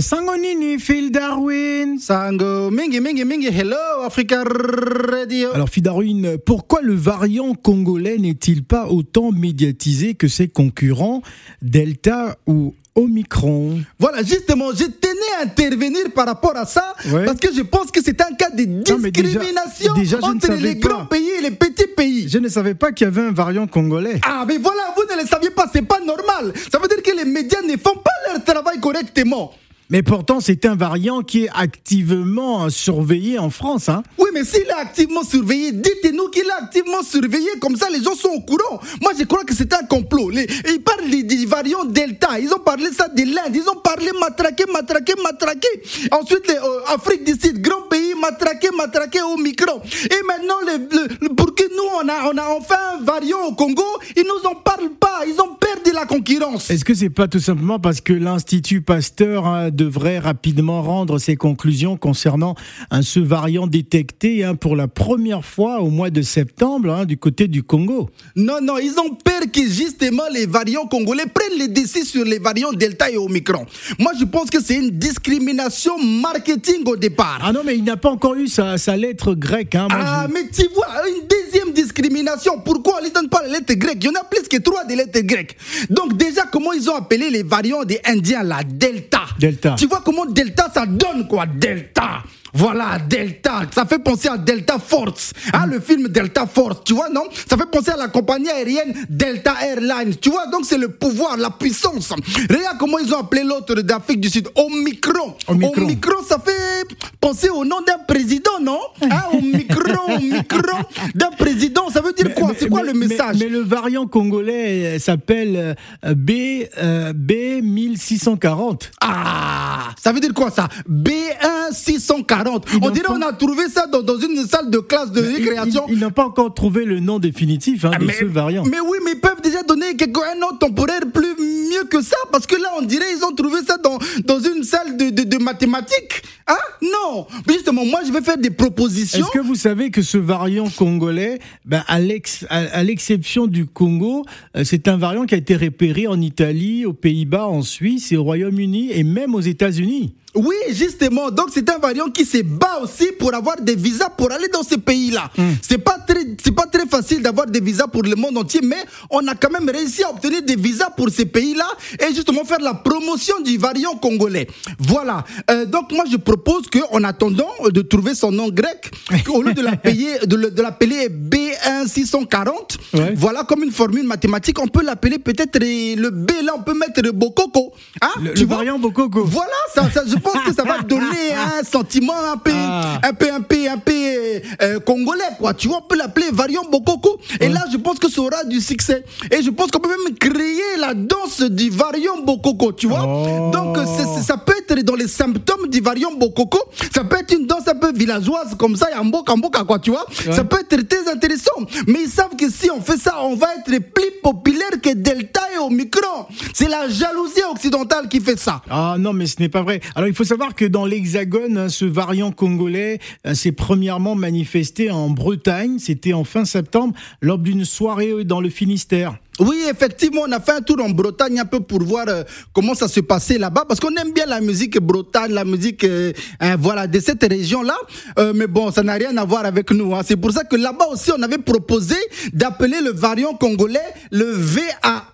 Sangonini, Phil Darwin. Sango, mingi, mingi, mingi, hello, Africa Radio. Alors, Phil Darwin, pourquoi le variant congolais n'est-il pas autant médiatisé que ses concurrents Delta ou Omicron? Voilà, justement, je tenais à intervenir par rapport à ça, Ouais. parce que je pense que c'est un cas de Non, mais déjà- discrimination déjà, entre les pas. grands pays et les petits pays. Je ne savais pas qu'il y avait un variant congolais. Ah, mais voilà, vous ne le saviez pas, c'est pas normal. Ça veut dire que les médias ne font pas leur travail correctement. Mais pourtant, c'est un variant qui est activement surveillé en France. Hein. Oui, mais s'il est activement surveillé, dites-nous qu'il est activement surveillé, comme ça les gens sont au courant. Moi, je crois que c'est un complot. Ils parlent des, variants Delta, ils ont parlé ça de l'Inde, ils ont parlé matraqué, matraqué, matraqué. Ensuite, les, euh, Afrique du Sud, grand pays, matraqué, matraqué au micro. Et maintenant, pour que nous, on a, on a enfin un variant au Congo, ils nous en parlent la concurrence. Est-ce que c'est pas tout simplement parce que l'Institut Pasteur hein, devrait rapidement rendre ses conclusions concernant hein, ce variant détecté hein, pour la première fois au mois de septembre hein, du côté du Congo? Non, non, ils ont peur que justement les variants congolais prennent les décisions sur les variants Delta et Omicron. Moi, je pense que c'est une discrimination marketing au départ. Ah non, mais il n'a pas encore eu sa, sa lettre grecque. Moi, Ah, je- mais tu vois, une deuxième discrimination. Pourquoi on ne donne pas les lettres grecques. Il y en a plus que trois des lettres grecques. Donc, déjà, comment ils ont appelé les variants des Indiens, la Delta? Delta. Tu vois comment Delta, ça donne quoi? Delta. Voilà, Delta, ça fait penser à Delta Force, hein, le film Delta Force, tu vois, non? Ça fait penser à la compagnie aérienne Delta Airlines, tu vois, donc c'est le pouvoir, la puissance. Regarde comment ils ont appelé l'autre d'Afrique du Sud, Omicron. Omicron. Omicron, ça fait penser au nom d'un président, non? Hein, Omicron, Omicron, d'un président, ça veut dire quoi? C'est quoi mais- le mais- mais, le variant congolais euh, s'appelle euh, B, euh, B1640. Ah, ça veut dire quoi ça? B1 640. Ils On n'ont dirait pas- on a trouvé ça dans, dans une salle de classe de récréation. Ils, n'ont pas encore trouvé le nom définitif hein, de mais, ce variant. mais oui, mais ils peuvent déjà donner quelque, un nom temporaire plus mieux que ça, parce que là, on dirait ils ont trouvé ça dans, dans une salle de, de, de mathématiques. Hein? Non. Mais justement, moi, je vais faire des propositions. Est-ce que vous savez que ce variant congolais, ben, à l'ex- à- à l'exception du Congo, euh, c'est un variant qui a été repéré en Italie, aux Pays-Bas, en Suisse et au Royaume-Uni et même aux États-Unis? Oui, justement. Donc, c'est un variant qui se bat aussi pour avoir des visas pour aller dans ces pays-là. Mmh. C'est pas très, c'est pas très facile d'avoir des visas pour le monde entier, mais on a quand même réussi à obtenir des visas pour ces pays-là et justement faire la promotion du variant congolais. Voilà. Euh, donc, moi, je propose que, en attendant de trouver son nom grec, au lieu de l'appeler, de l'appeler B 640. Ouais. Voilà comme une formule mathématique. On peut l'appeler peut-être le B. Là, on peut mettre le Bococo. Hein, le, tu le vois variant Bococo. Voilà, je pense que ça va donner un sentiment un peu, ah. un peu, un peu, un peu congolais, quoi. Tu vois, on peut l'appeler variant Bococo. Et là, je pense que ça aura du succès. Et je pense qu'on peut même créer la danse du variant Bococo, tu vois. Oh. Donc, ça peut être dans les symptômes du variant Bococo. Ça peut être une danse villageoise, comme ça, et en boca, en boca, quoi, tu vois. Ça peut être très intéressant. Mais ils savent que si on fait ça, on va être plus populaire que Delta et Omicron. C'est la jalousie occidentale qui fait ça. Ah non, mais ce n'est pas vrai. Alors il faut savoir que dans l'Hexagone, hein, ce variant congolais euh, s'est premièrement manifesté en Bretagne. C'était en fin septembre, lors d'une soirée dans le Finistère. Oui, effectivement, on a fait un tour en Bretagne un peu pour voir euh, comment ça se passait là-bas, parce qu'on aime bien la musique bretagne, la musique euh, hein, voilà, de cette région-là. Euh, mais bon, ça n'a rien à voir avec nous. hein. C'est pour ça que là-bas aussi, on avait proposé d'appeler le variant congolais le VA.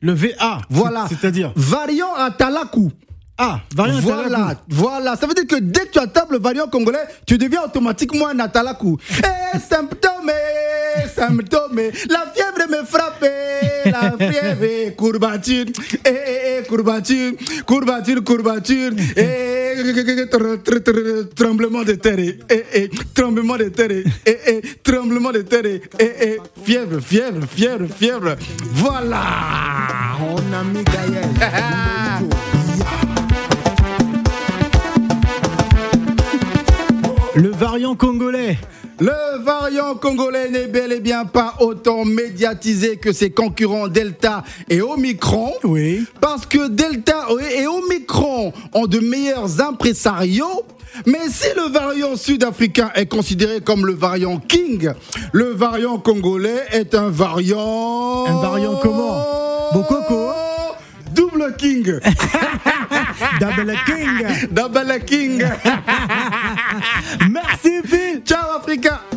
Le VA. Voilà. C'est-à-dire Variant Atalakou. Ah, variant Voilà, voilà. Ça veut dire que dès que tu attrapes le variant congolais, tu deviens automatiquement un atalakou. Eh, symptômes, eh, symptômes. La fièvre me frappe, la fièvre, courbature, eh, eh, eh, courbature, courbature, courbature, eh, tr- tremblement de terre, eh, eh, tremblement de terre, eh, eh, tremblement de terre, eh, eh, fièvre, fièvre, fièvre, fièvre. Voilà. Mon ami Gaël. Le variant congolais. Le variant congolais n'est bel et bien pas autant médiatisé que ses concurrents Delta et Omicron. Oui. Parce que Delta et Omicron ont de meilleurs impresarios. Mais si le variant sud-africain est considéré comme le variant King, le variant congolais est un variant. Un variant comment? Bokoko? Double King Double King. Double King. Merci Phil. Ciao Africa